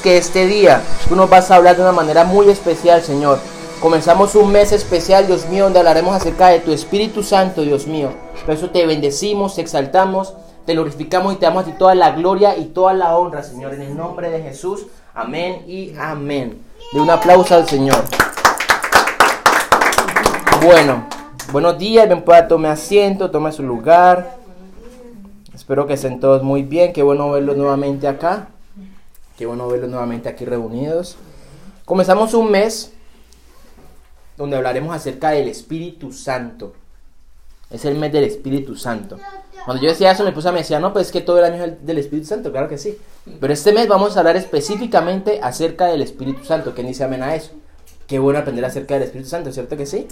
que este día tú nos vas a hablar de una manera muy especial, Señor. Comenzamos un mes especial, Dios mío, donde hablaremos acerca de tu Espíritu Santo, Dios mío. Por eso te bendecimos, te exaltamos, te glorificamos y te damos a ti toda la gloria y toda la honra, Señor. En el nombre de Jesús, amén y amén. De un aplauso al Señor. Bueno, buenos días, ven pueda tome asiento, tome su lugar. Espero que estén todos muy bien, qué bueno verlos nuevamente acá. Qué bueno verlos nuevamente aquí reunidos. Comenzamos un mes donde hablaremos acerca del Espíritu Santo. Es el mes del Espíritu Santo. Cuando yo decía eso, mi esposa me decía, no, pues es que todo el año es del Espíritu Santo, claro que sí. Pero este mes vamos a hablar específicamente acerca del Espíritu Santo. ¿Quién dice amén a eso? Qué bueno aprender acerca del Espíritu Santo, ¿cierto que sí?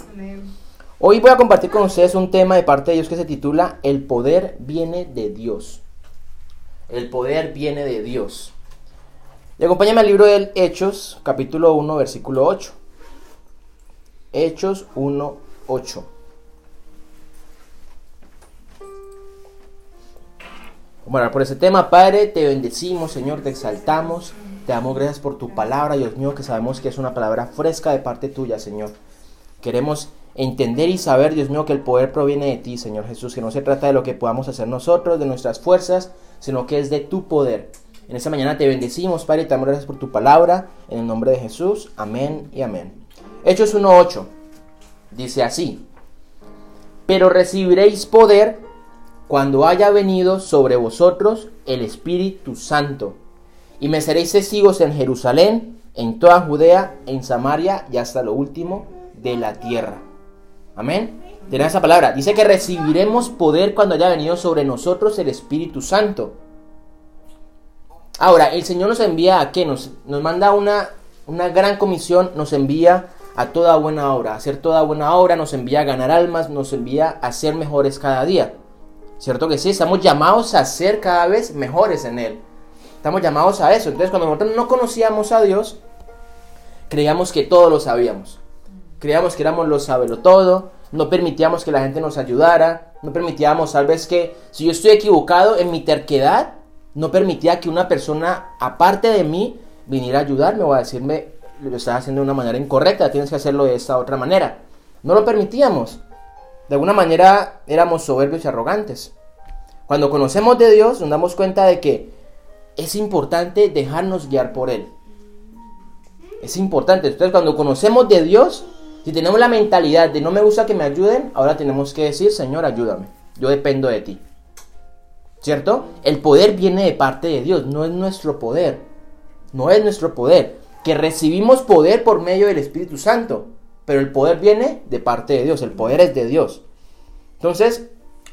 Hoy voy a compartir con ustedes un tema de parte de Dios que se titula El poder viene de Dios. El poder viene de Dios. Y acompáñame al libro de Hechos, capítulo 1, versículo 8. Hechos 1, 8. Vamos a hablar por ese tema. Padre, te bendecimos, Señor, te exaltamos. Te damos gracias por tu palabra, Dios mío, que sabemos que es una palabra fresca de parte tuya, Señor. Queremos entender y saber, Dios mío, que el poder proviene de ti, Señor Jesús, que no se trata de lo que podamos hacer nosotros, de nuestras fuerzas, sino que es de tu poder. En esta mañana te bendecimos, Padre, y te damos gracias por tu palabra. En el nombre de Jesús. Amén y amén. Hechos 1.8. Dice así. Pero recibiréis poder cuando haya venido sobre vosotros el Espíritu Santo. Y me seréis testigos en Jerusalén, en toda Judea, en Samaria y hasta lo último de la tierra. Amén. Tiene esa palabra. Dice que recibiremos poder cuando haya venido sobre nosotros el Espíritu Santo. Ahora, el Señor nos envía a qué? Nos, nos manda una, una gran comisión, nos envía a toda buena obra, a hacer toda buena obra, nos envía a ganar almas, nos envía a ser mejores cada día. ¿Cierto que sí? Estamos llamados a ser cada vez mejores en Él. Estamos llamados a eso. Entonces, cuando nosotros no conocíamos a Dios, creíamos que todo lo sabíamos. Creíamos que éramos los sabelo todo, no permitíamos que la gente nos ayudara, no permitíamos tal vez que si yo estoy equivocado en mi terquedad, no permitía que una persona aparte de mí viniera a ayudarme o a decirme lo estás haciendo de una manera incorrecta, tienes que hacerlo de esta otra manera. No lo permitíamos. De alguna manera éramos soberbios y arrogantes. Cuando conocemos de Dios nos damos cuenta de que es importante dejarnos guiar por Él. Es importante. Entonces cuando conocemos de Dios, si tenemos la mentalidad de no me gusta que me ayuden, ahora tenemos que decir, Señor, ayúdame. Yo dependo de ti. ¿Cierto? El poder viene de parte de Dios, no es nuestro poder. No es nuestro poder. Que recibimos poder por medio del Espíritu Santo. Pero el poder viene de parte de Dios, el poder es de Dios. Entonces,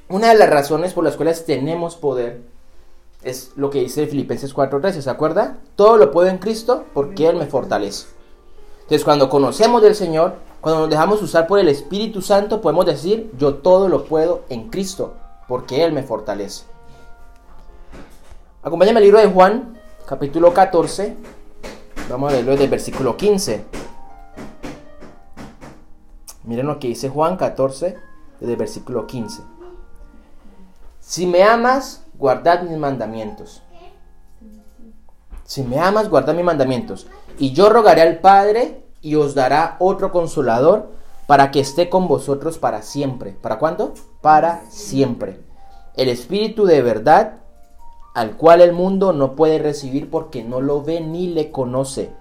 una de las razones por las cuales tenemos poder es lo que dice Filipenses 4:13, ¿se acuerda? Todo lo puedo en Cristo porque Él me fortalece. Entonces, cuando conocemos del Señor, cuando nos dejamos usar por el Espíritu Santo, podemos decir, yo todo lo puedo en Cristo porque Él me fortalece. Acompáñame al libro de Juan, capítulo 14. Vamos a leerlo desde el versículo 15. Miren lo que dice Juan 14, desde el versículo 15. Si me amas, guardad mis mandamientos. Si me amas, guardad mis mandamientos. Y yo rogaré al Padre y os dará otro consolador para que esté con vosotros para siempre. ¿Para cuándo? Para siempre. El Espíritu de verdad al cual el mundo no puede recibir porque no lo ve ni le conoce.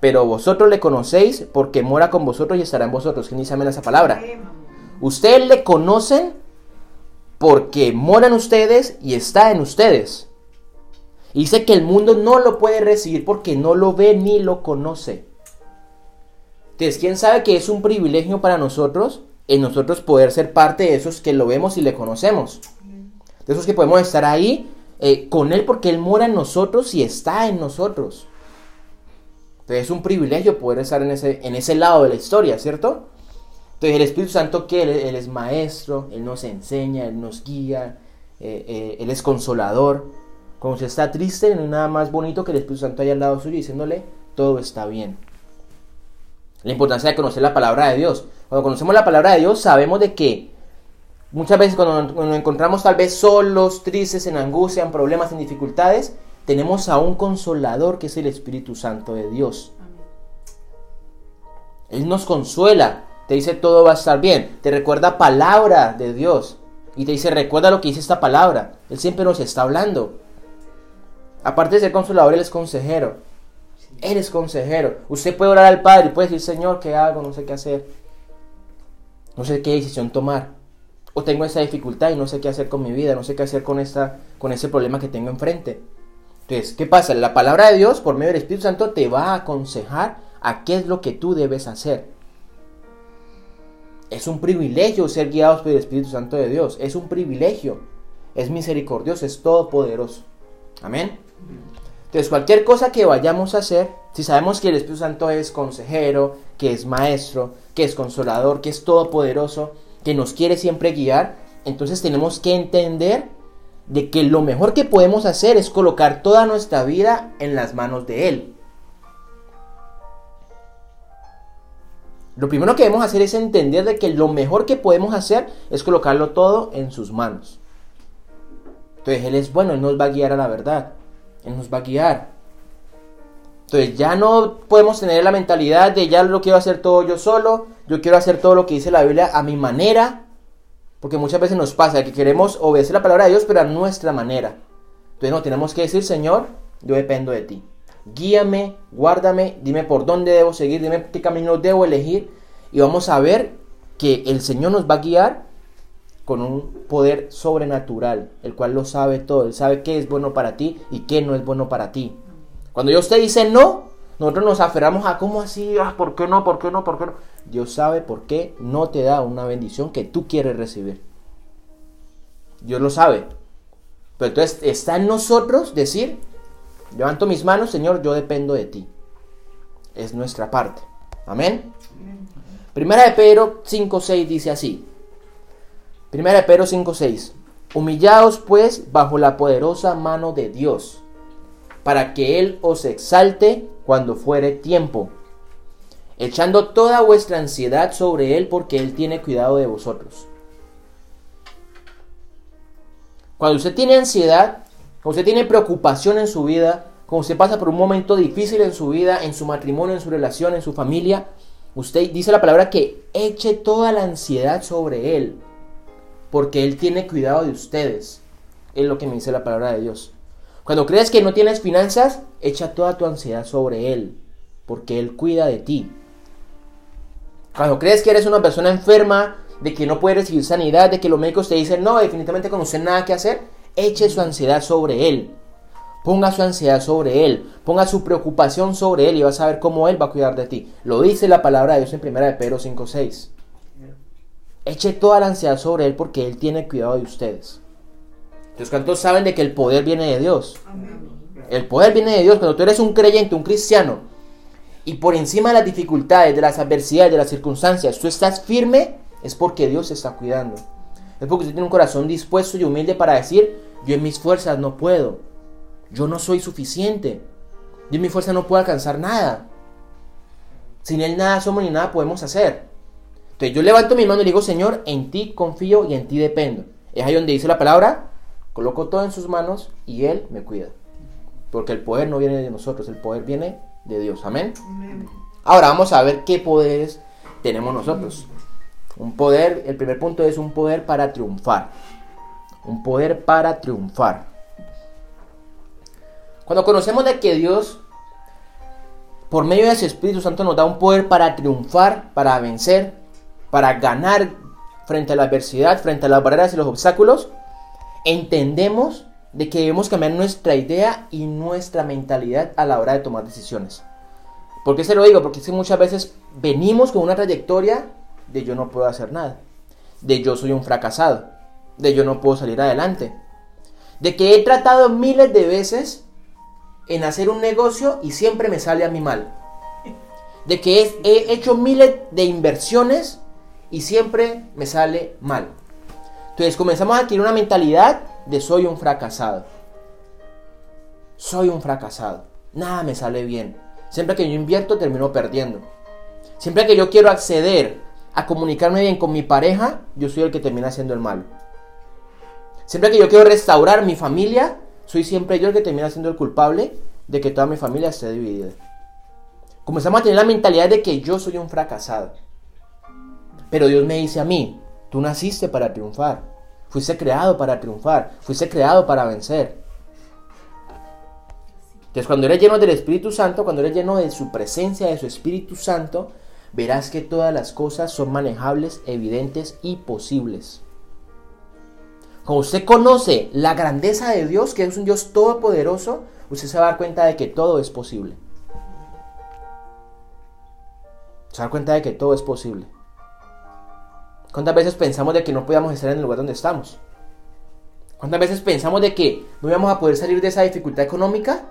Pero vosotros le conocéis porque mora con vosotros y estará en vosotros. ¿Quién dice amén esa palabra? Ustedes le conocen porque mora en ustedes y está en ustedes. Y dice que el mundo no lo puede recibir porque no lo ve ni lo conoce. Entonces, ¿quién sabe que es un privilegio para nosotros en nosotros poder ser parte de esos que lo vemos y le conocemos? De esos que podemos estar ahí eh, con Él porque Él mora en nosotros y está en nosotros. Entonces es un privilegio poder estar en ese, en ese lado de la historia, ¿cierto? Entonces el Espíritu Santo que él, es maestro, Él nos enseña, Él nos guía, eh, eh, Él es consolador. Cuando se está triste, no hay nada más bonito que el Espíritu Santo haya al lado suyo diciéndole, todo está bien. La importancia de conocer la palabra de Dios. Cuando conocemos la palabra de Dios, sabemos de que Muchas veces cuando nos encontramos tal vez solos, tristes, en angustia, en problemas, en dificultades, tenemos a un consolador que es el Espíritu Santo de Dios. Él nos consuela, te dice todo va a estar bien, te recuerda palabra de Dios y te dice recuerda lo que dice esta palabra. Él siempre nos está hablando. Aparte de ser consolador, Él es consejero. Él es consejero. Usted puede orar al Padre y puede decir, Señor, ¿qué hago? No sé qué hacer. No sé qué decisión tomar. O tengo esa dificultad y no sé qué hacer con mi vida, no sé qué hacer con, esta, con ese problema que tengo enfrente. Entonces, ¿qué pasa? La palabra de Dios, por medio del Espíritu Santo, te va a aconsejar a qué es lo que tú debes hacer. Es un privilegio ser guiados por el Espíritu Santo de Dios. Es un privilegio. Es misericordioso, es todopoderoso. Amén. Entonces, cualquier cosa que vayamos a hacer, si sabemos que el Espíritu Santo es consejero, que es maestro, que es consolador, que es todopoderoso, que nos quiere siempre guiar, entonces tenemos que entender de que lo mejor que podemos hacer es colocar toda nuestra vida en las manos de Él. Lo primero que debemos hacer es entender de que lo mejor que podemos hacer es colocarlo todo en sus manos. Entonces Él es bueno, Él nos va a guiar a la verdad. Él nos va a guiar. Entonces ya no podemos tener la mentalidad de ya lo quiero hacer todo yo solo, yo quiero hacer todo lo que dice la Biblia a mi manera, porque muchas veces nos pasa que queremos obedecer la palabra de Dios, pero a nuestra manera. Entonces no, tenemos que decir, Señor, yo dependo de ti. Guíame, guárdame, dime por dónde debo seguir, dime qué camino debo elegir. Y vamos a ver que el Señor nos va a guiar con un poder sobrenatural, el cual lo sabe todo. Él sabe qué es bueno para ti y qué no es bueno para ti. Cuando Dios te dice no, nosotros nos aferramos a cómo así, ah, ¿por qué no? ¿Por qué no? ¿Por qué no? Dios sabe por qué no te da una bendición que tú quieres recibir. Dios lo sabe. Pero entonces está en nosotros decir, levanto mis manos, Señor, yo dependo de ti. Es nuestra parte. Amén. Primera de Pedro 5.6 dice así. Primera de Pedro 5.6. Humillaos pues bajo la poderosa mano de Dios para que Él os exalte cuando fuere tiempo, echando toda vuestra ansiedad sobre Él porque Él tiene cuidado de vosotros. Cuando usted tiene ansiedad, cuando usted tiene preocupación en su vida, cuando usted pasa por un momento difícil en su vida, en su matrimonio, en su relación, en su familia, usted dice la palabra que eche toda la ansiedad sobre Él, porque Él tiene cuidado de ustedes. Es lo que me dice la palabra de Dios. Cuando crees que no tienes finanzas, echa toda tu ansiedad sobre Él, porque Él cuida de ti. Cuando crees que eres una persona enferma, de que no puedes recibir sanidad, de que los médicos te dicen, no, definitivamente con usted nada que hacer, eche su ansiedad sobre Él. Ponga su ansiedad sobre Él, ponga su preocupación sobre Él y vas a ver cómo Él va a cuidar de ti. Lo dice la palabra de Dios en 1 de Pedro 5.6. Eche toda la ansiedad sobre Él porque Él tiene cuidado de ustedes. Los cantos saben de que el poder viene de Dios. El poder viene de Dios. Cuando tú eres un creyente, un cristiano, y por encima de las dificultades, de las adversidades, de las circunstancias, tú estás firme, es porque Dios te está cuidando. Es porque usted tiene un corazón dispuesto y humilde para decir, yo en mis fuerzas no puedo. Yo no soy suficiente. Yo en mi fuerza no puedo alcanzar nada. Sin Él nada somos ni nada podemos hacer. Entonces yo levanto mi mano y digo, Señor, en ti confío y en ti dependo. Es ahí donde dice la palabra, Coloco todo en sus manos y Él me cuida. Porque el poder no viene de nosotros, el poder viene de Dios. Amén. Ahora vamos a ver qué poderes tenemos nosotros. Un poder, el primer punto es un poder para triunfar. Un poder para triunfar. Cuando conocemos de que Dios, por medio de su Espíritu Santo, nos da un poder para triunfar, para vencer, para ganar frente a la adversidad, frente a las barreras y los obstáculos, entendemos de que debemos cambiar nuestra idea y nuestra mentalidad a la hora de tomar decisiones. ¿Por qué se lo digo? Porque es muchas veces venimos con una trayectoria de yo no puedo hacer nada, de yo soy un fracasado, de yo no puedo salir adelante, de que he tratado miles de veces en hacer un negocio y siempre me sale a mí mal, de que he hecho miles de inversiones y siempre me sale mal. Comenzamos a adquirir una mentalidad de soy un fracasado. Soy un fracasado. Nada me sale bien. Siempre que yo invierto termino perdiendo. Siempre que yo quiero acceder a comunicarme bien con mi pareja, yo soy el que termina siendo el malo. Siempre que yo quiero restaurar mi familia, soy siempre yo el que termina siendo el culpable de que toda mi familia esté dividida. Comenzamos a tener la mentalidad de que yo soy un fracasado. Pero Dios me dice a mí, tú naciste para triunfar, fuiste creado para triunfar, fuiste creado para vencer. Entonces cuando eres lleno del Espíritu Santo, cuando eres lleno de su presencia, de su Espíritu Santo, verás que todas las cosas son manejables, evidentes y posibles. Cuando usted conoce la grandeza de Dios, que es un Dios todopoderoso, usted se va a dar cuenta de que todo es posible. Se va a dar cuenta de que todo es posible. ¿Cuántas veces pensamos de que no podíamos estar en el lugar donde estamos? ¿Cuántas veces pensamos de que no íbamos a poder salir de esa dificultad económica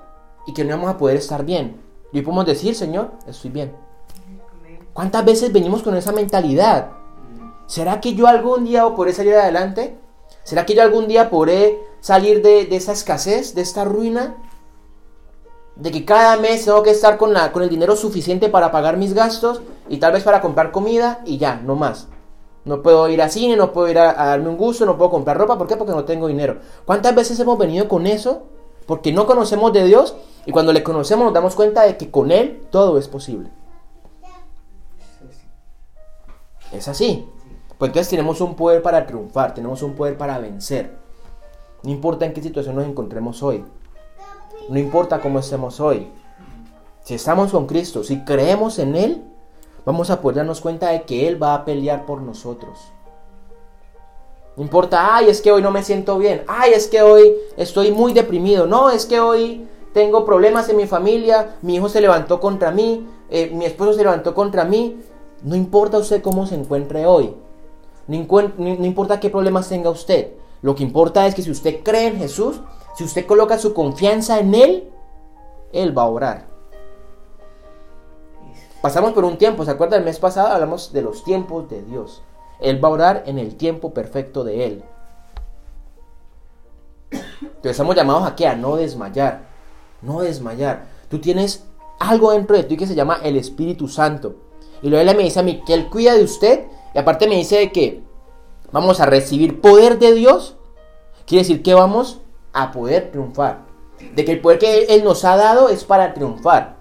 y que no íbamos a poder estar bien? Y hoy podemos decir, Señor, estoy bien. ¿Cuántas veces venimos con esa mentalidad? ¿Será que yo algún día podré salir adelante? ¿Será que yo algún día podré salir de, de esa escasez, de esta ruina? de que cada mes tengo que estar con, la, con el dinero suficiente para pagar mis gastos y tal vez para comprar comida y ya, no más. No puedo ir al cine, no puedo ir a, darme un gusto, no puedo comprar ropa. ¿Por qué? Porque no tengo dinero. ¿Cuántas veces hemos venido con eso? Porque no conocemos de Dios y cuando le conocemos nos damos cuenta de que con Él todo es posible. Es así. Pues entonces tenemos un poder para triunfar, tenemos un poder para vencer. No importa en qué situación nos encontremos hoy. No importa cómo estemos hoy. Si estamos con Cristo, si creemos en Él, vamos a poder darnos cuenta de que Él va a pelear por nosotros. No importa, ay, es que hoy no me siento bien, ay, es que hoy estoy muy deprimido, no, es que hoy tengo problemas en mi familia, mi hijo se levantó contra mí, eh, mi esposo se levantó contra mí. No importa usted cómo se encuentre hoy, no, no importa qué problemas tenga usted, lo que importa es que si usted cree en Jesús, si usted coloca su confianza en Él, Él va a orar. Pasamos por un tiempo, ¿se acuerda? El mes pasado hablamos de los tiempos de Dios. Él va a orar en el tiempo perfecto de Él. Entonces estamos llamados a no desmayar. No desmayar. Tú tienes algo dentro de ti que se llama el Espíritu Santo. Y luego Él me dice a mí que Él cuida de usted. Y aparte me dice que vamos a recibir poder de Dios. Quiere decir que vamos a poder triunfar. De que el poder que Él nos ha dado es para triunfar.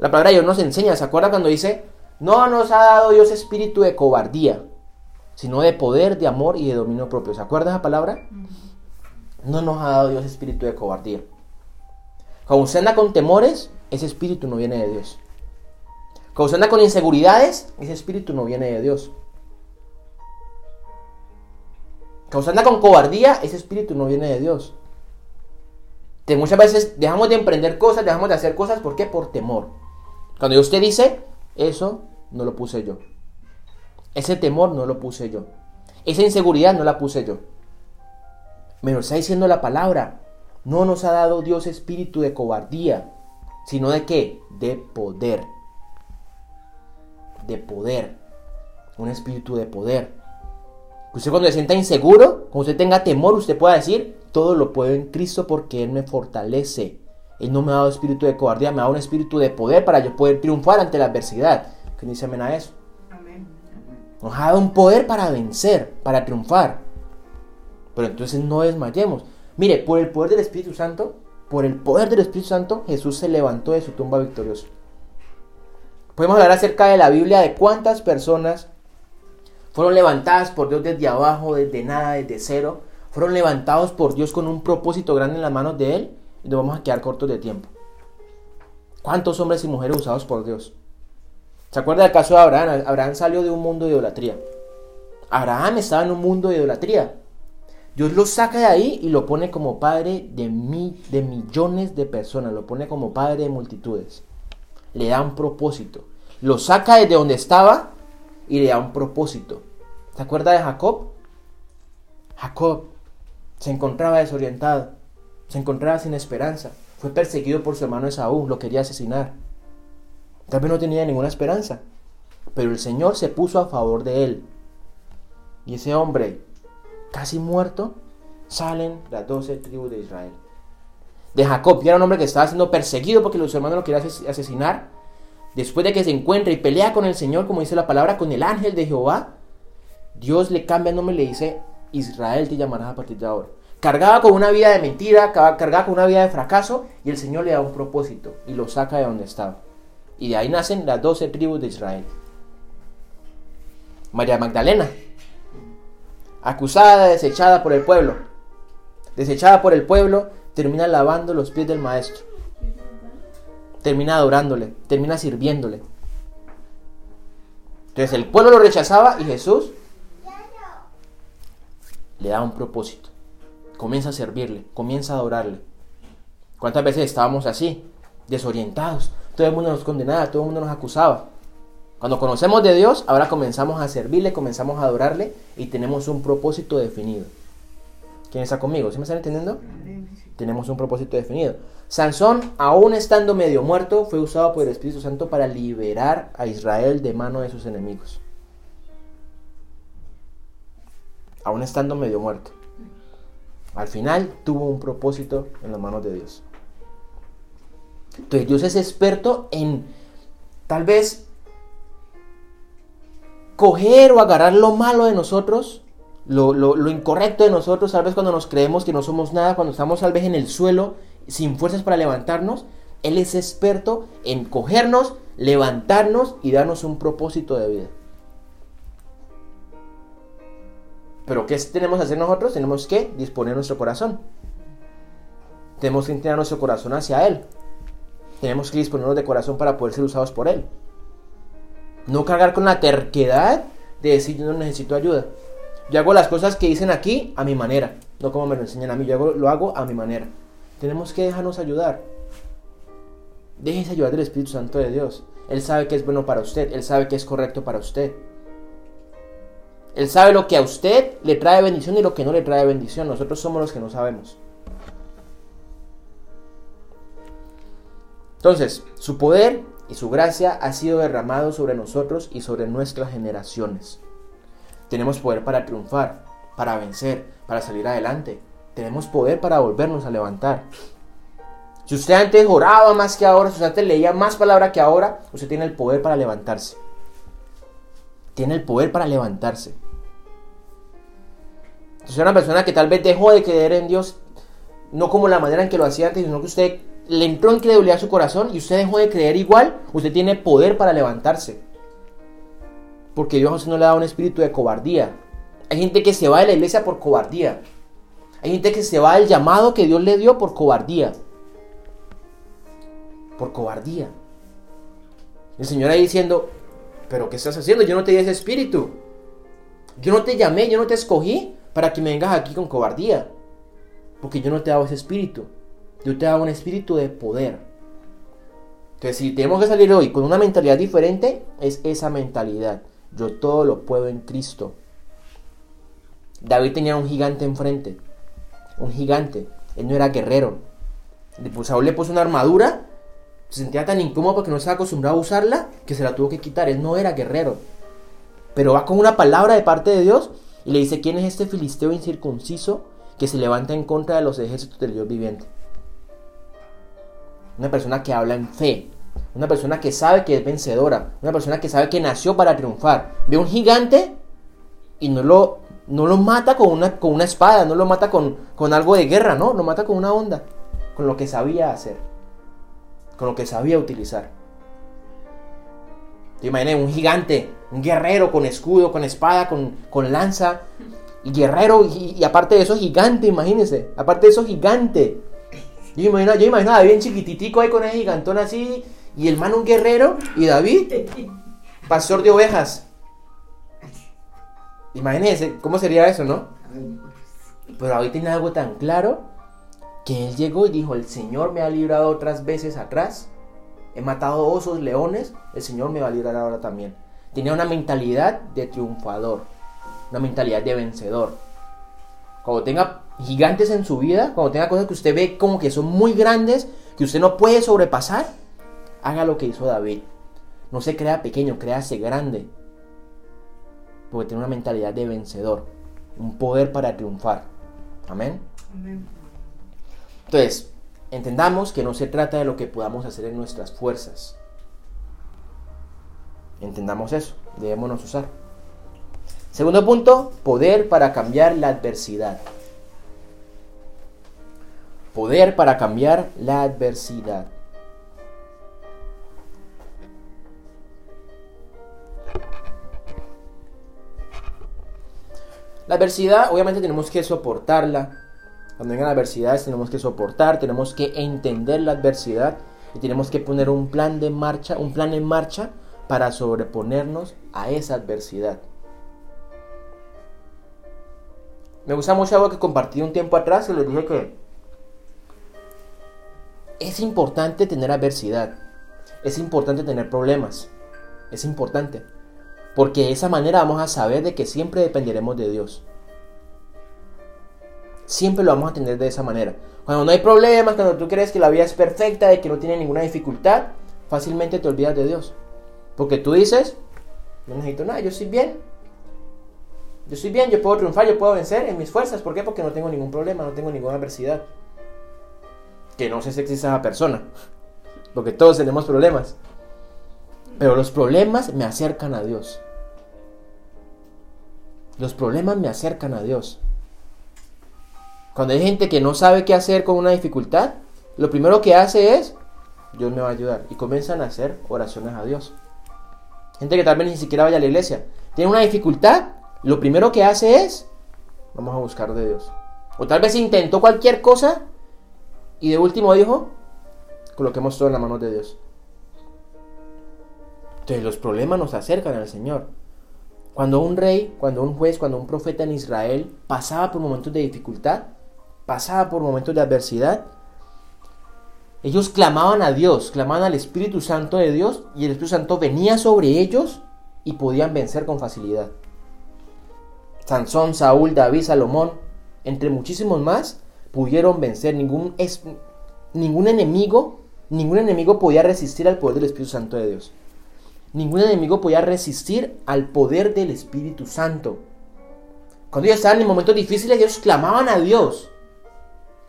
La palabra de Dios nos enseña, ¿se acuerda cuando dice, no nos ha dado Dios espíritu de cobardía, sino de poder, de amor y de dominio propio? ¿Se acuerda esa palabra? No nos ha dado Dios espíritu de cobardía. Cuando usted anda con temores, ese espíritu no viene de Dios. Cuando usted anda con inseguridades, ese espíritu no viene de Dios. Cuando usted anda con cobardía, ese espíritu no viene de Dios muchas veces dejamos de emprender cosas, dejamos de hacer cosas, ¿por qué? Por temor. Cuando usted dice, eso no lo puse yo. Ese temor no lo puse yo. Esa inseguridad no la puse yo. Me lo está diciendo la palabra. No nos ha dado Dios espíritu de cobardía, sino de qué? De poder. De poder. Un espíritu de poder. Usted cuando se sienta inseguro, cuando usted tenga temor, usted pueda decir, todo lo puedo en Cristo porque Él me fortalece. Él no me ha dado espíritu de cobardía, me ha dado un espíritu de poder para yo poder triunfar ante la adversidad. ¿Qué dice amén a eso? Nos ha dado un poder para vencer, para triunfar. Pero entonces no desmayemos. Mire, por el poder del Espíritu Santo, por el poder del Espíritu Santo, Jesús se levantó de su tumba victorioso. Podemos hablar acerca de la Biblia, de cuántas personas fueron levantadas por Dios desde abajo, desde nada, desde cero, fueron levantados por Dios con un propósito grande en las manos de Él y nos vamos a quedar cortos de tiempo. ¿Cuántos hombres y mujeres usados por Dios? ¿Se acuerda del caso de Abraham? Abraham salió de un mundo de idolatría. Abraham estaba en un mundo de idolatría. Dios lo saca de ahí y lo pone como padre de, de millones de personas, lo pone como padre de multitudes. Le da un propósito. Lo saca desde donde estaba y le da un propósito. ¿Se acuerda de Jacob? Jacob se encontraba desorientado, se encontraba sin esperanza, fue perseguido por su hermano Esaú, lo quería asesinar. Tal vez no tenía ninguna esperanza, pero el Señor se puso a favor de él. Y ese hombre, casi muerto, salen las doce tribus de Israel. De Jacob, que era un hombre que estaba siendo perseguido porque los hermanos lo querían asesinar, después de que se encuentra y pelea con el Señor, como dice la palabra, con el ángel de Jehová, Dios le cambia el nombre y le dice, Israel te llamarás a partir de ahora. Cargaba con una vida de mentira, cargaba con una vida de fracaso y el Señor le da un propósito y lo saca de donde estaba. Y de ahí nacen las doce tribus de Israel. María Magdalena, acusada, desechada por el pueblo. Desechada por el pueblo, termina lavando los pies del maestro. Termina adorándole, termina sirviéndole. Entonces el pueblo lo rechazaba y Jesús le da un propósito. Comienza a servirle, comienza a adorarle. ¿Cuántas veces estábamos así, desorientados? Todo el mundo nos condenaba, todo el mundo nos acusaba. Cuando conocemos de Dios, ahora comenzamos a servirle, comenzamos a adorarle y tenemos un propósito definido. ¿Quién está conmigo? ¿Sí me están entendiendo? Tenemos un propósito definido. Sansón, aún estando medio muerto, fue usado por el Espíritu Santo para liberar a Israel de mano de sus enemigos. Aún estando medio muerto. Al final tuvo un propósito en las manos de Dios. Entonces Dios es experto en tal vez coger o agarrar lo malo de nosotros, lo, lo, incorrecto de nosotros, tal vez cuando nos creemos que no somos nada, cuando estamos tal vez en el suelo sin fuerzas para levantarnos, Él es experto en cogernos, levantarnos y darnos un propósito de vida. Pero ¿qué tenemos que hacer nosotros? Tenemos que disponer nuestro corazón. Tenemos que inclinar nuestro corazón hacia Él. Tenemos que disponernos de corazón para poder ser usados por Él. No cargar con la terquedad de decir yo no necesito ayuda. Yo hago las cosas que dicen aquí a mi manera, no como me lo enseñan a mí, yo lo hago a mi manera. Tenemos que dejarnos ayudar. Déjese ayudar del Espíritu Santo de Dios. Él sabe que es bueno para usted, Él sabe que es correcto para usted. Él sabe lo que a usted le trae bendición y lo que no le trae bendición. Nosotros somos los que no sabemos. Entonces, su poder y su gracia ha sido derramado sobre nosotros y sobre nuestras generaciones. Tenemos poder para triunfar, para vencer, para salir adelante. Tenemos poder para volvernos a levantar. Si usted antes oraba más que ahora, si usted antes leía más palabra que ahora, usted tiene el poder para levantarse. Tiene el poder para levantarse. Si usted es una persona que tal vez dejó de creer en Dios, no como la manera en que lo hacía antes, sino que usted le entró incredulidad a su corazón y usted dejó de creer igual, usted tiene poder para levantarse. Porque Dios a usted no le da un espíritu de cobardía. Hay gente que se va de la iglesia por cobardía. Hay gente que se va del llamado que Dios le dio por cobardía. Por cobardía. El Señor ahí diciendo, pero ¿qué estás haciendo? Yo no te di ese espíritu. Yo no te llamé, yo no te escogí para que me vengas aquí con cobardía. Porque yo no te he ese espíritu. Yo te hago un espíritu de poder. Entonces, si tenemos que salir hoy con una mentalidad diferente, es esa mentalidad. Yo todo lo puedo en Cristo. David tenía un gigante enfrente. Un gigante. Él no era guerrero. Saúl le puso una armadura. Se sentía tan incómodo porque no estaba acostumbrado a usarla que se la tuvo que quitar. Él no era guerrero. Pero va con una palabra de parte de Dios y le dice, ¿quién es este filisteo incircunciso que se levanta en contra de los ejércitos del Dios viviente? una persona que habla en fe, una persona que sabe que es vencedora, una persona que sabe que nació para triunfar. Ve un gigante y no lo, no lo mata con una, con una espada, no lo mata con, con algo de guerra, no, lo mata con una onda, con lo que sabía hacer, con lo que sabía utilizar. Te imaginas un gigante, un guerrero con escudo, con espada, con, con lanza, y guerrero, y, aparte de eso, gigante, imagínense, aparte de eso, gigante. Yo imagino, yo imagino a David bien chiquititico ahí con ese gigantón así. Y el man un guerrero. Y David, pastor de ovejas. Imagínense, ¿cómo sería eso, no? Pero David tiene algo tan claro que él llegó y dijo, el Señor me ha librado otras veces atrás. He matado osos, leones, el Señor me va a librar ahora también. Tenía una mentalidad de triunfador, una mentalidad de vencedor. Cuando tenga gigantes en su vida, cuando tenga cosas que usted ve como que son muy grandes, que usted no puede sobrepasar, haga lo que hizo David. No se crea pequeño, créase grande. Porque tiene una mentalidad de vencedor, un poder para triunfar. Amén. Entonces, entendamos que no se trata de lo que podamos hacer en nuestras fuerzas. Entendamos eso, debémonos usar. Segundo punto, poder para cambiar la adversidad. Poder para cambiar la adversidad. La adversidad, obviamente tenemos que soportarla. Cuando vengan adversidades tenemos que soportar, tenemos que entender la adversidad y tenemos que poner un plan de marcha, un plan en marcha para sobreponernos a esa adversidad. Me gusta mucho algo que compartí un tiempo atrás y les dije que es importante tener adversidad, es importante tener problemas, es importante. Porque de esa manera vamos a saber de que siempre dependeremos de Dios. Siempre lo vamos a tener de esa manera. Cuando no hay problemas, cuando tú crees que la vida es perfecta, de que no tiene ninguna dificultad, fácilmente te olvidas de Dios. Porque tú dices, no necesito nada, yo soy bien. Yo soy bien, yo puedo triunfar, yo puedo vencer en mis fuerzas. ¿Por qué? Porque no tengo ningún problema, no tengo ninguna adversidad. Que no sé si existe esa persona. Porque todos tenemos problemas. Pero los problemas me acercan a Dios. Los problemas me acercan a Dios. Cuando hay gente que no sabe qué hacer con una dificultad, lo primero que hace es, Dios me va a ayudar. Y comienzan a hacer oraciones a Dios. Gente que tal vez ni siquiera vaya a la iglesia. Tiene una dificultad, lo primero que hace es, vamos a buscar de Dios. O tal vez intentó cualquier cosa y de último dijo, coloquemos todo en la mano de Dios. Entonces los problemas nos acercan al Señor. Cuando un rey, cuando un juez, cuando un profeta en Israel pasaba por momentos de dificultad, pasaba por momentos de adversidad, ellos clamaban a Dios, clamaban al Espíritu Santo de Dios y el Espíritu Santo venía sobre ellos y podían vencer con facilidad. Sansón, Saúl, David, Salomón, entre muchísimos más, pudieron vencer. Ningún, ningún enemigo, ningún enemigo podía resistir al poder del Espíritu Santo de Dios. Ningún enemigo podía resistir al poder del Espíritu Santo. Cuando ellos estaban en momentos difíciles, ellos clamaban a Dios.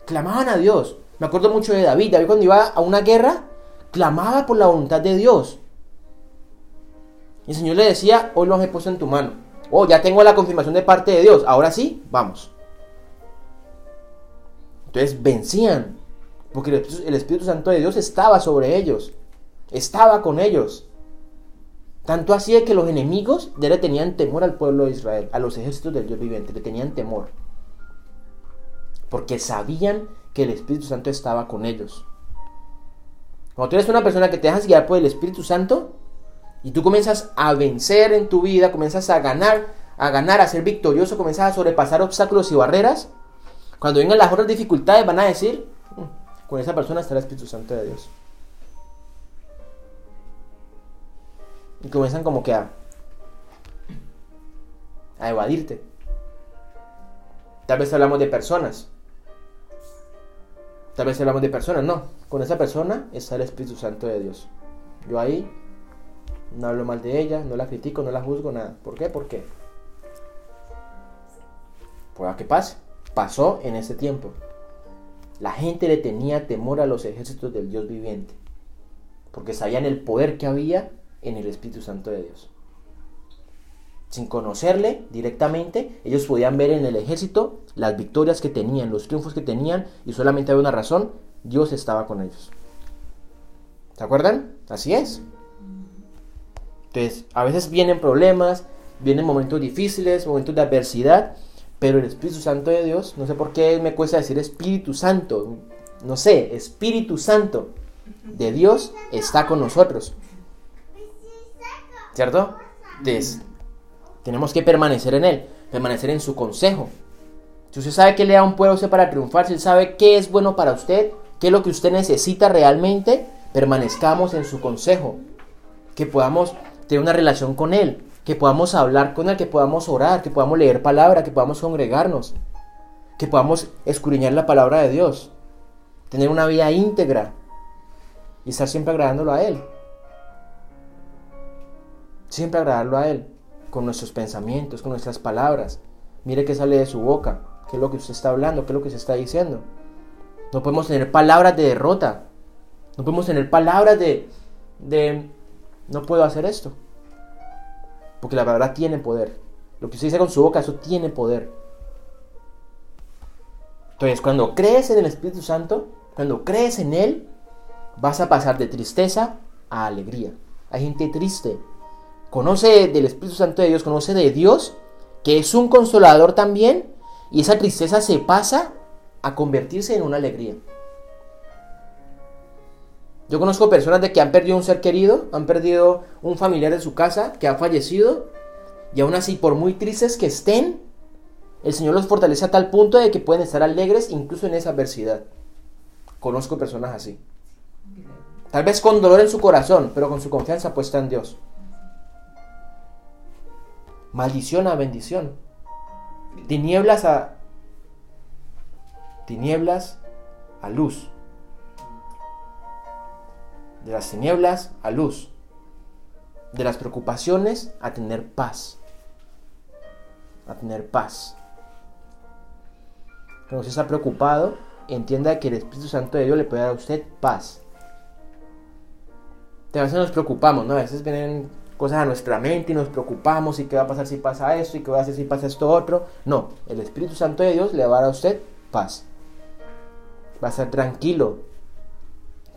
Clamaban a Dios. Me acuerdo mucho de David. David cuando iba a una guerra, clamaba por la voluntad de Dios. Y el Señor le decía, hoy los he puesto en tu mano. Oh, ya tengo la confirmación de parte de Dios. Ahora sí, vamos. Entonces vencían. Porque el Espíritu Santo de Dios estaba sobre ellos. Estaba con ellos. Tanto así es que los enemigos ya le tenían temor al pueblo de Israel, a los ejércitos del Dios viviente, le tenían temor. Porque sabían que el Espíritu Santo estaba con ellos. Cuando tú eres una persona que te dejas guiar por el Espíritu Santo y tú comienzas a vencer en tu vida, comienzas a ganar, a ganar, a ser victorioso, comienzas a sobrepasar obstáculos y barreras, cuando vengan las otras dificultades van a decir, mm, con esa persona está el Espíritu Santo de Dios. Y comienzan como que a, a evadirte. Tal vez hablamos de personas. Tal vez hablamos de personas. No, con esa persona está el Espíritu Santo de Dios. Yo ahí no hablo mal de ella, no la critico, no la juzgo, nada. ¿Por qué? ¿Por qué? Pueda que pase. Pasó en ese tiempo. La gente le tenía temor a los ejércitos del Dios viviente. Porque sabían el poder que había en el Espíritu Santo de Dios. Sin conocerle directamente, ellos podían ver en el ejército las victorias que tenían, los triunfos que tenían, y solamente había una razón, Dios estaba con ellos. ¿Se acuerdan? Así es. Entonces, a veces vienen problemas, vienen momentos difíciles, momentos de adversidad, pero el Espíritu Santo de Dios, no sé por qué me cuesta decir Espíritu Santo, no sé, Espíritu Santo de Dios está con nosotros. ¿Cierto? Entonces, tenemos que permanecer en Él, permanecer en su consejo. Si usted sabe que le da un pueblo usted para triunfar, si él sabe qué es bueno para usted, qué es lo que usted necesita realmente, permanezcamos en su consejo. Que podamos tener una relación con Él, que podamos hablar con Él, que podamos orar, que podamos leer palabra, que podamos congregarnos, que podamos escudriñar la palabra de Dios, tener una vida íntegra y estar siempre agradándolo a Él. Siempre agradarlo a Él, con nuestros pensamientos, con nuestras palabras. Mire qué sale de su boca, qué es lo que usted está hablando, qué es lo que se está diciendo. No podemos tener palabras de derrota. No podemos tener palabras de, de no puedo hacer esto. Porque la palabra tiene poder. Lo que usted dice con su boca, eso tiene poder. Entonces, cuando crees en el Espíritu Santo, cuando crees en Él, vas a pasar de tristeza a alegría. Hay gente triste. Conoce del Espíritu Santo de Dios, conoce de Dios, que es un consolador también, y esa tristeza se pasa a convertirse en una alegría. Yo conozco personas de que han perdido un ser querido, han perdido un familiar de su casa que ha fallecido, y aún así, por muy tristes que estén, el Señor los fortalece a tal punto de que pueden estar alegres incluso en esa adversidad. Conozco personas así. Tal vez con dolor en su corazón, pero con su confianza puesta en Dios. Maldición a bendición. Tinieblas a tinieblas a luz. De las tinieblas a luz. De las preocupaciones a tener paz. A tener paz. Cuando usted está preocupado, entienda que el Espíritu Santo de Dios le puede dar a usted paz. A veces nos preocupamos, ¿no? A veces vienen cosas a nuestra mente y nos preocupamos y qué va a pasar si pasa esto y qué va a hacer si pasa esto otro. No, el Espíritu Santo de Dios le va a dar a usted paz. Va a estar tranquilo.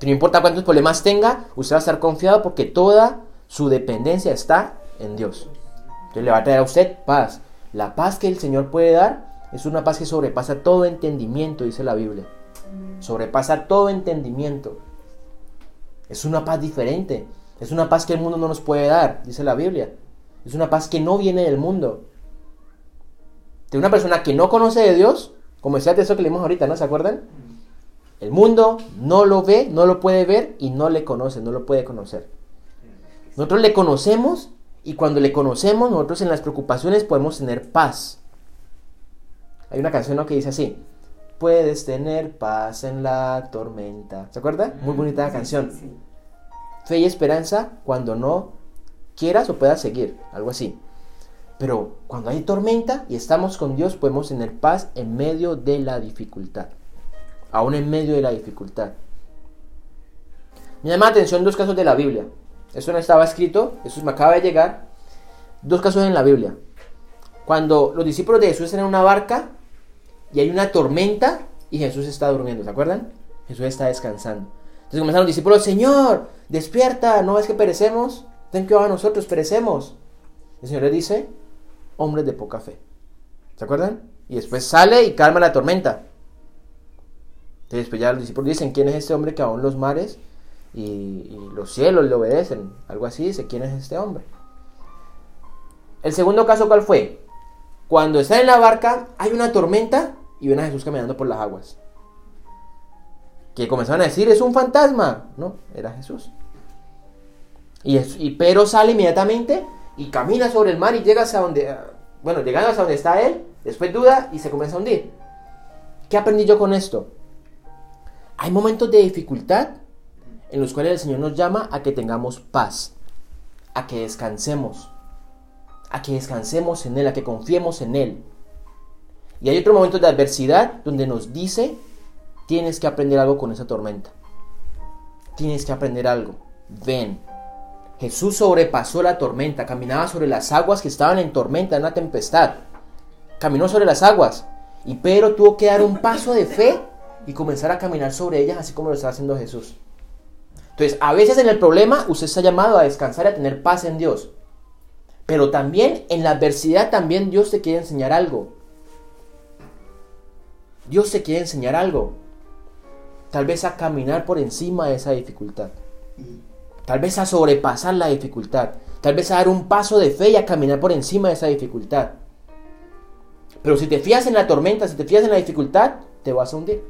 No importa cuántos problemas tenga, usted va a estar confiado porque toda su dependencia está en Dios. Entonces le va a traer a usted paz. La paz que el Señor puede dar es una paz que sobrepasa todo entendimiento, dice la Biblia. Sobrepasa todo entendimiento. Es una paz diferente. Es una paz que el mundo no nos puede dar, dice la Biblia. Es una paz que no viene del mundo. De una persona que no conoce de Dios, como decía de eso que leímos ahorita, ¿no? ¿Se acuerdan? El mundo no lo ve, no lo puede ver y no le conoce, no lo puede conocer. Nosotros le conocemos y cuando le conocemos, nosotros en las preocupaciones podemos tener paz. Hay una canción que dice así. Puedes tener paz en la tormenta. ¿Se acuerda? Muy bonita la canción. Fe y esperanza cuando no quieras o puedas seguir. Algo así. Pero cuando hay tormenta y estamos con Dios, podemos tener paz en medio de la dificultad. Aún en medio de la dificultad. Me llama la atención dos casos de la Biblia. Eso no estaba escrito, eso me acaba de llegar. Dos casos en la Biblia. Cuando los discípulos de Jesús están en una barca y hay una tormenta y Jesús está durmiendo, ¿se acuerdan? Jesús está descansando. Entonces comenzaron los discípulos, Señor, despierta, ¿no ves que perecemos? Ten cuidado a nosotros, perecemos. El Señor le dice, hombres de poca fe. ¿Se acuerdan? Y después sale y calma la tormenta. Entonces después ya los discípulos dicen, ¿quién es este hombre que aún los mares y, y los cielos le obedecen? Algo así dice, ¿quién es este hombre? El segundo caso, ¿cuál fue? Cuando está en la barca, hay una tormenta y ven a Jesús caminando por las aguas. Que comenzaron a decir, es un fantasma. No, era Jesús. Y, y Pedro sale inmediatamente y camina sobre el mar y llega hasta donde, bueno, llegando hasta donde está él, después duda y se comienza a hundir. ¿Qué aprendí yo con esto? Hay momentos de dificultad en los cuales el Señor nos llama a que tengamos paz, a que descansemos a que descansemos en Él, a que confiemos en Él. Y hay otro momento de adversidad donde nos dice, tienes que aprender algo con esa tormenta. Tienes que aprender algo. Ven. Jesús sobrepasó la tormenta, caminaba sobre las aguas que estaban en tormenta, en una tempestad. Caminó sobre las aguas. Y Pedro tuvo que dar un paso de fe y comenzar a caminar sobre ellas, así como lo está haciendo Jesús. Entonces, a veces en el problema usted está llamado a descansar y a tener paz en Dios. Pero también en la adversidad también Dios te quiere enseñar algo. Dios te quiere enseñar algo. Tal vez a caminar por encima de esa dificultad. Tal vez a sobrepasar la dificultad. Tal vez a dar un paso de fe y a caminar por encima de esa dificultad. Pero si te fías en la tormenta, si te fías en la dificultad, te vas a hundir.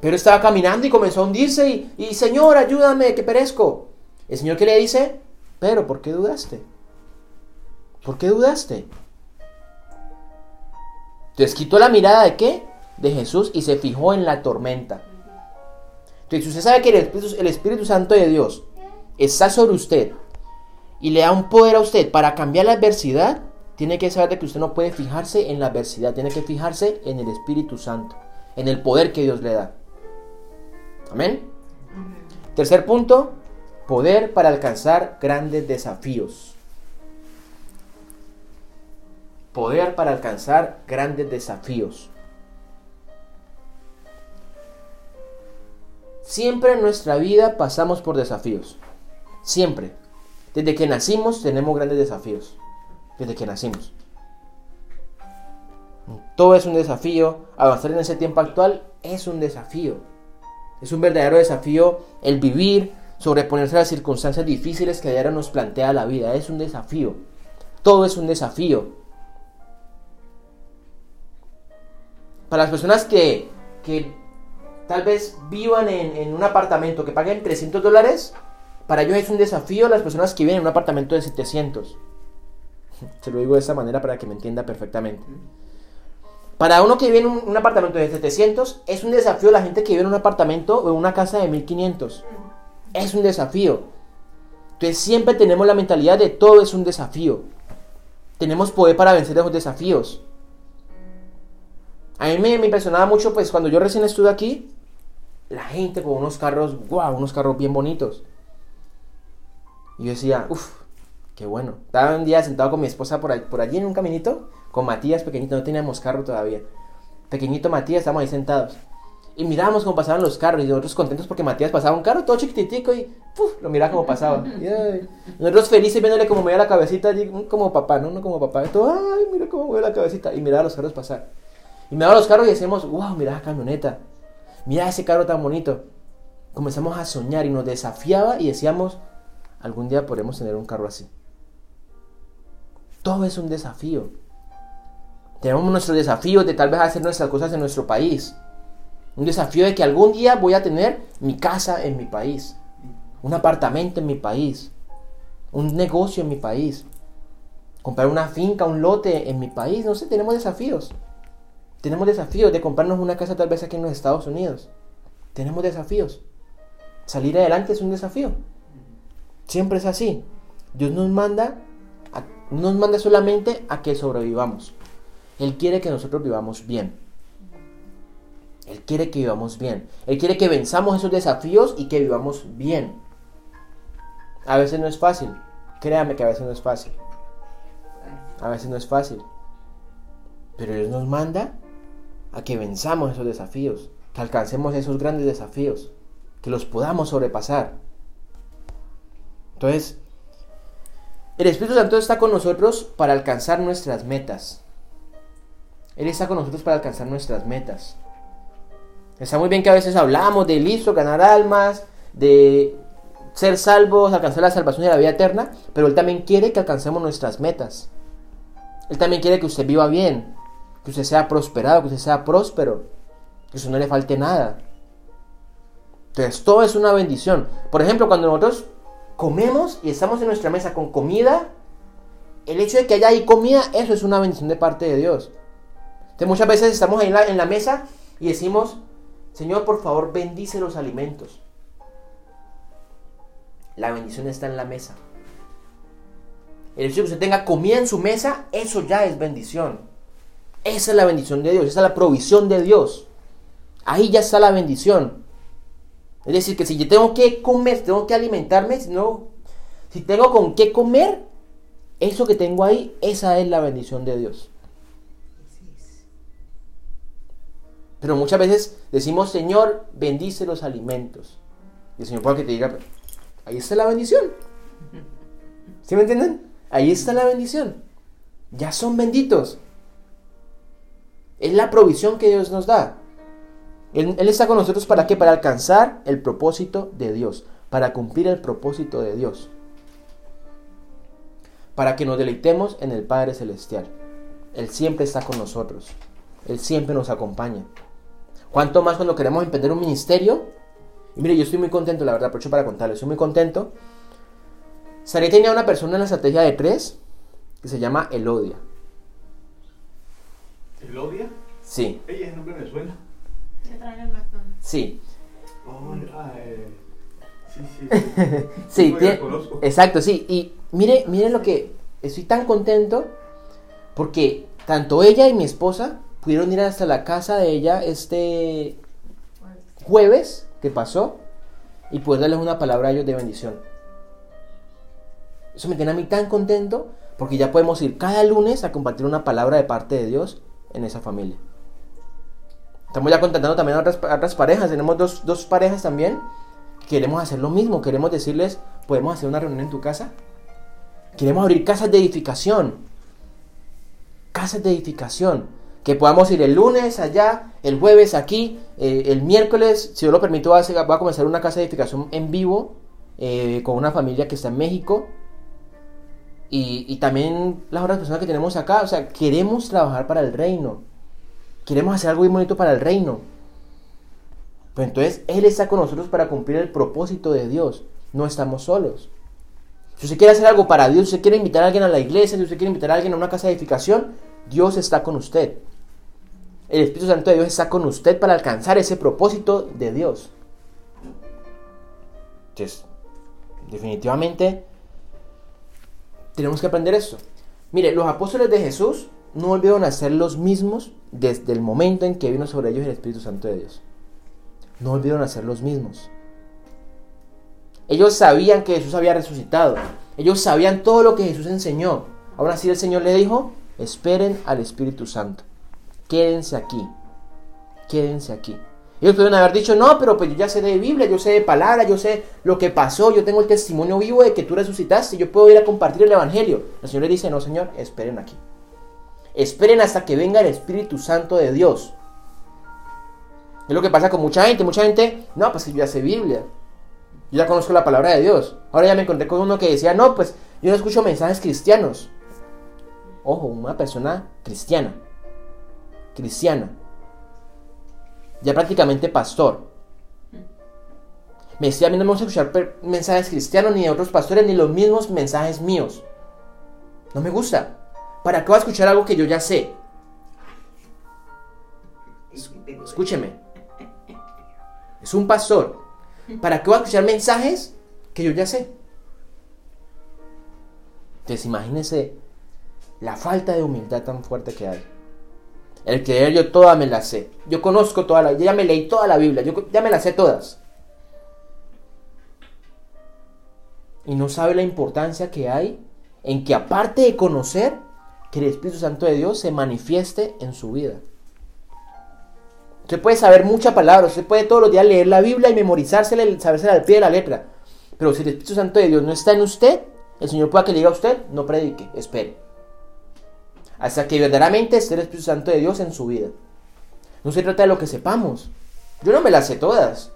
Pero estaba caminando y comenzó a hundirse y, y Señor, ayúdame, que perezco. El Señor que le dice, pero, ¿por qué dudaste? ¿Por qué dudaste? Entonces quitó la mirada de qué? De Jesús y se fijó en la tormenta. Entonces usted sabe que el Espíritu, el Espíritu Santo de Dios está sobre usted y le da un poder a usted para cambiar la adversidad, tiene que saber de que usted no puede fijarse en la adversidad, tiene que fijarse en el Espíritu Santo, en el poder que Dios le da. Amén. Tercer punto, Poder para alcanzar grandes desafíos. Poder para alcanzar grandes desafíos. Siempre en nuestra vida pasamos por desafíos. Siempre. Desde que nacimos tenemos grandes desafíos. Desde que nacimos. Todo es un desafío. Avanzar en ese tiempo actual es un desafío. Es un verdadero desafío el vivir, sobreponerse a las circunstancias difíciles que a diario nos plantea la vida. Es un desafío. Todo es un desafío. Para las personas que, que tal vez vivan en, un apartamento que paguen 300 dólares, para ellos es un desafío las personas que viven en un apartamento de 700. Se lo digo de esa manera para que me entienda perfectamente. Para uno que vive en un, un, apartamento de 700, es un desafío la gente que vive en un apartamento o en una casa de 1500. Es un desafío. Entonces siempre tenemos la mentalidad de todo es un desafío. Tenemos poder para vencer esos desafíos. A mí me, me impresionaba mucho, pues cuando yo recién estuve aquí, la gente con unos carros, wow, unos carros bien bonitos. Y yo decía, uff, qué bueno. Estaba un día sentado con mi esposa por, ahí, por allí en un caminito, con Matías pequeñito, no teníamos carro todavía. Pequeñito Matías, estábamos ahí sentados. Y mirábamos cómo pasaban los carros y nosotros contentos porque Matías pasaba un carro todo chiquititico y uf, lo miraba como pasaba. Y, ay, nosotros felices viéndole como movía la cabecita, como papá, ¿no? No como papá. Todo, ay, mira cómo mueve la cabecita. Y miraba los carros pasar. Y miraba los carros y decíamos, wow, mira la camioneta. Mira ese carro tan bonito. Comenzamos a soñar y nos desafiaba y decíamos, algún día podremos tener un carro así. Todo es un desafío. Tenemos nuestros desafíos de tal vez hacer nuestras cosas en nuestro país. Un desafío de que algún día voy a tener mi casa en mi país. Un apartamento en mi país. Un negocio en mi país. Comprar una finca, un lote en mi país. No sé, tenemos desafíos. Tenemos desafíos de comprarnos una casa tal vez aquí en los Estados Unidos. Tenemos desafíos. Salir adelante es un desafío. Siempre es así. Dios nos manda, a, nos manda solamente a que sobrevivamos. Él quiere que nosotros vivamos bien. Él quiere que vivamos bien. Él quiere que venzamos esos desafíos y que vivamos bien. A veces no es fácil. Créame que a veces no es fácil. A veces no es fácil. Pero Dios nos manda a que venzamos esos desafíos. Que alcancemos esos grandes desafíos. Que los podamos sobrepasar. Entonces, el Espíritu Santo está con nosotros para alcanzar nuestras metas. Él está con nosotros para alcanzar nuestras metas. Está muy bien que a veces hablamos de listo, ganar almas, de ser salvos, alcanzar la salvación y la vida eterna, pero Él también quiere que alcancemos nuestras metas. Él también quiere que usted viva bien, que usted sea prosperado, que usted sea próspero, que usted no le falte nada. Entonces, todo es una bendición. Por ejemplo, cuando nosotros comemos y estamos en nuestra mesa con comida, el hecho de que haya ahí comida, eso es una bendición de parte de Dios. Entonces, muchas veces estamos ahí en la, en la mesa y decimos, Señor, por favor, bendice los alimentos. La bendición está en la mesa. El hecho de que usted tenga comida en su mesa, eso ya es bendición. Esa es la bendición de Dios, esa es la provisión de Dios. Ahí ya está la bendición. Es decir, que si yo tengo que comer, tengo que alimentarme, si, no, si tengo con qué comer, eso que tengo ahí, esa es la bendición de Dios. Pero muchas veces decimos, Señor, bendice los alimentos. Y el Señor puede que te diga, ahí está la bendición. ¿Sí me entienden? Ahí está la bendición. Ya son benditos. Es la provisión que Dios nos da. Él, Él, está con nosotros para qué? Para alcanzar el propósito de Dios. Para cumplir el propósito de Dios. Para que nos deleitemos en el Padre Celestial. Él siempre está con nosotros. Él siempre nos acompaña. Cuanto más cuando queremos emprender un ministerio. Y mire, yo estoy muy contento, la verdad, aprovecho para contarles, estoy muy contento. Saré tenía una persona en la estrategia de tres que se llama Elodia. ¿Elodia? Sí. Ella, ese nombre me suena. Sí. Oh, ah, eh, sí, sí. sí, Yo tiene- la conozco. exacto, sí. Y mire, mire lo que estoy tan contento porque tanto ella y mi esposa pudieron ir hasta la casa de ella este jueves que pasó y poder darles una palabra a ellos de bendición. Eso me tiene a mí tan contento porque ya podemos ir cada lunes a compartir una palabra de parte de Dios en esa familia. Estamos ya contratando también a otras, parejas. Tenemos dos, dos parejas también. Queremos hacer lo mismo. Queremos decirles, podemos hacer una reunión en tu casa. Queremos abrir casas de edificación. Casas de edificación. Que podamos ir el lunes allá, el jueves aquí, eh, el miércoles, si Dios lo a, va a comenzar una casa de edificación en vivo eh, con una familia que está en México. Y, también las otras personas que tenemos acá. O sea, queremos trabajar para el reino. Queremos hacer algo muy bonito para el reino. Pues entonces Él está con nosotros para cumplir el propósito de Dios. No estamos solos. Si usted quiere hacer algo para Dios, si usted quiere invitar a alguien a la iglesia, si usted quiere invitar a alguien a una casa de edificación, Dios está con usted. El Espíritu Santo de Dios está con usted para alcanzar ese propósito de Dios. Entonces, definitivamente tenemos que aprender esto. Mire, los apóstoles de Jesús no volvieron a ser los mismos desde el momento en que vino sobre ellos el Espíritu Santo de Dios. No volvieron a ser los mismos. Ellos sabían que Jesús había resucitado. Ellos sabían todo lo que Jesús enseñó. Aún así el Señor le dijo, esperen al Espíritu Santo. Quédense aquí. Quédense aquí. Ellos pudieron haber dicho, no, pero pues yo ya sé de Biblia, yo sé de palabra, yo sé lo que pasó, yo tengo el testimonio vivo de que tú resucitaste, yo puedo ir a compartir el Evangelio. El Señor le dice, no, Señor, esperen aquí. Esperen hasta que venga el Espíritu Santo de Dios. Es lo que pasa con mucha gente. Mucha gente, no, pues yo ya sé Biblia. Yo ya conozco la palabra de Dios. Ahora ya me encontré con uno que decía, no, pues yo no escucho mensajes cristianos. Ojo, una persona cristiana. Cristiana. Ya prácticamente pastor. Me decía, a mí no me gusta escuchar mensajes cristianos ni de otros pastores, ni los mismos mensajes míos. No me gusta. ¿Para qué voy a escuchar algo que yo ya sé? Escúcheme. Es un pastor. ¿Para qué voy a escuchar mensajes que yo ya sé? Entonces imagínense la falta de humildad tan fuerte que hay. El creer yo toda me la sé. Yo conozco toda la... Yo ya me leí toda la Biblia. Yo ya me la sé todas. Y no sabe la importancia que hay en que aparte de conocer, que el Espíritu Santo de Dios se manifieste en su vida. Usted puede saber mucha palabra, usted puede todos los días leer la Biblia y memorizársela sabérsela al pie de la letra. Pero si el Espíritu Santo de Dios no está en usted, el Señor pueda que le diga a usted, no predique, espere. Hasta que verdaderamente esté el Espíritu Santo de Dios en su vida. No se trata de lo que sepamos. Yo no me las sé todas.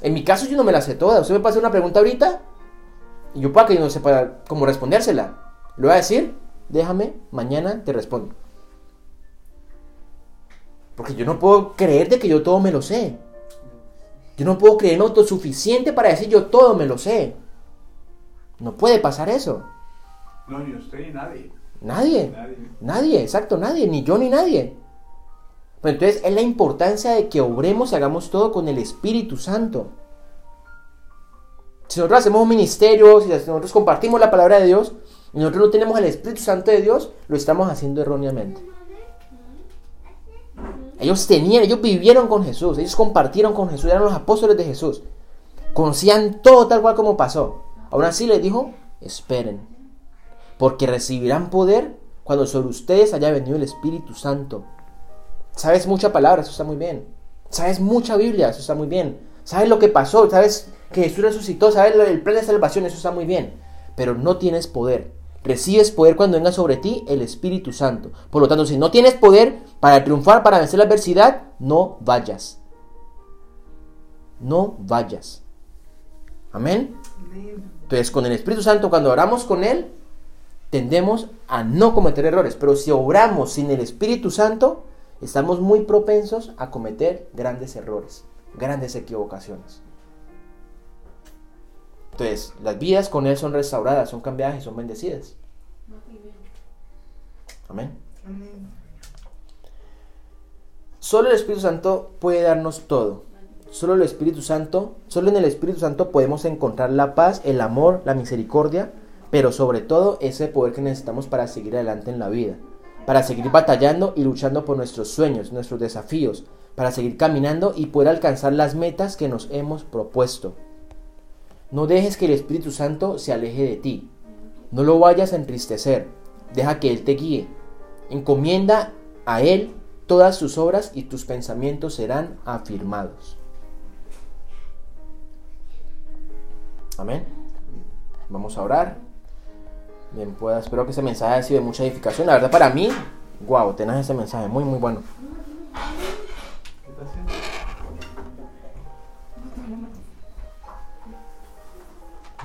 En mi caso yo no me las sé todas. Usted me pasa una pregunta ahorita y yo pueda que no sepa cómo respondérsela. Le voy a decir, déjame, mañana te respondo. Porque yo no puedo creer de que yo todo me lo sé. Yo no puedo creerme autosuficiente para decir yo todo me lo sé. No puede pasar eso. No, ni usted ni nadie. Nadie. Nadie. Nadie, exacto, nadie. Ni yo ni nadie. Pero entonces es la importancia de que obremos y hagamos todo con el Espíritu Santo. Si nosotros hacemos un ministerio, si nosotros compartimos la palabra de Dios, y nosotros no tenemos el Espíritu Santo de Dios, lo estamos haciendo erróneamente. Ellos tenían, ellos vivieron con Jesús, ellos compartieron con Jesús, eran los apóstoles de Jesús. Conocían todo tal cual como pasó. Aún así les dijo, esperen, porque recibirán poder cuando sobre ustedes haya venido el Espíritu Santo. Sabes mucha palabra, eso está muy bien. Sabes mucha Biblia, eso está muy bien. Sabes lo que pasó, sabes que Jesús resucitó, sabes el plan de salvación, eso está muy bien. Pero no tienes poder. Recibes poder cuando venga sobre ti el Espíritu Santo. Por lo tanto, si no tienes poder para triunfar, para vencer la adversidad, no vayas. No vayas. Amén. Entonces, con el Espíritu Santo, cuando oramos con Él, tendemos a no cometer errores. Pero si obramos sin el Espíritu Santo, estamos muy propensos a cometer grandes errores, grandes equivocaciones. Entonces, las vidas con Él son restauradas, son cambiadas y son bendecidas. Amén. Solo el Espíritu Santo puede darnos todo. Solo el Espíritu Santo, solo en el Espíritu Santo podemos encontrar la paz, el amor, la misericordia, pero sobre todo ese poder que necesitamos para seguir adelante en la vida, para seguir batallando y luchando por nuestros sueños, nuestros desafíos, para seguir caminando y poder alcanzar las metas que nos hemos propuesto. No dejes que el Espíritu Santo se aleje de ti. No lo vayas a entristecer. Deja que Él te guíe. Encomienda a Él todas tus obras y tus pensamientos serán afirmados. Amén. Vamos a orar. Bien, pues espero que ese mensaje haya sido de mucha edificación. La verdad, para mí, wow, tenés ese mensaje muy, muy bueno.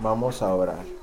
Vamos a orar.